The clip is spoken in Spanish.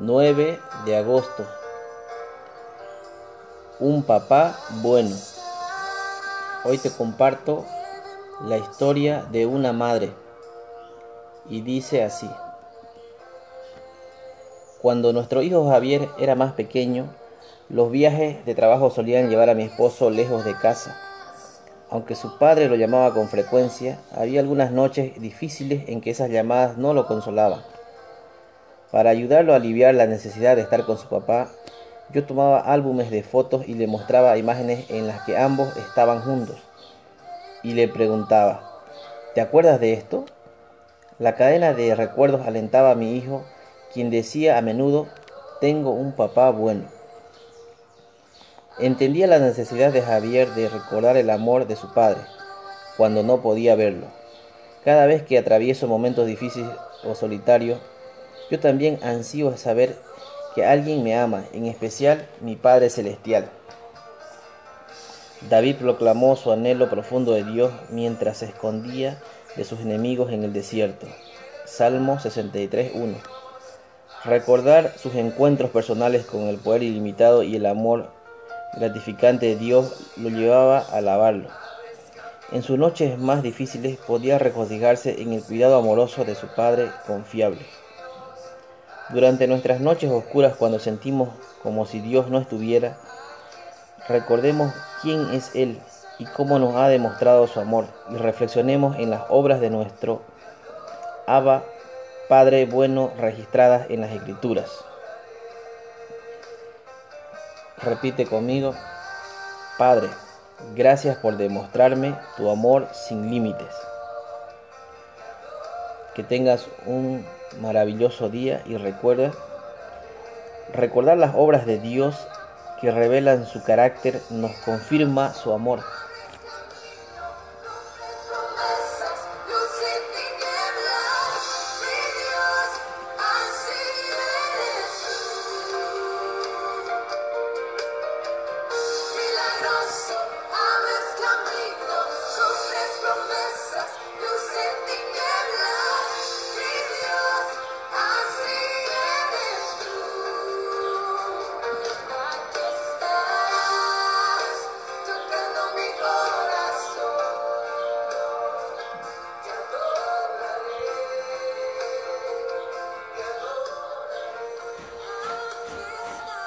9 de agosto. Un papá bueno. Hoy te comparto la historia de una madre. Y dice así. Cuando nuestro hijo Javier era más pequeño, los viajes de trabajo solían llevar a mi esposo lejos de casa. Aunque su padre lo llamaba con frecuencia, había algunas noches difíciles en que esas llamadas no lo consolaban. Para ayudarlo a aliviar la necesidad de estar con su papá, yo tomaba álbumes de fotos y le mostraba imágenes en las que ambos estaban juntos. Y le preguntaba, ¿te acuerdas de esto? La cadena de recuerdos alentaba a mi hijo, quien decía a menudo, tengo un papá bueno. Entendía la necesidad de Javier de recordar el amor de su padre, cuando no podía verlo. Cada vez que atravieso momentos difíciles o solitarios, yo también ansío saber que alguien me ama, en especial mi Padre Celestial. David proclamó su anhelo profundo de Dios mientras se escondía de sus enemigos en el desierto. Salmo 63.1. Recordar sus encuentros personales con el poder ilimitado y el amor gratificante de Dios lo llevaba a alabarlo. En sus noches más difíciles podía regocijarse en el cuidado amoroso de su Padre confiable. Durante nuestras noches oscuras cuando sentimos como si Dios no estuviera, recordemos quién es Él y cómo nos ha demostrado su amor y reflexionemos en las obras de nuestro Abba, Padre bueno registradas en las Escrituras. Repite conmigo, Padre, gracias por demostrarme tu amor sin límites. Que tengas un maravilloso día y recuerda recordar las obras de Dios que revelan su carácter nos confirma su amor.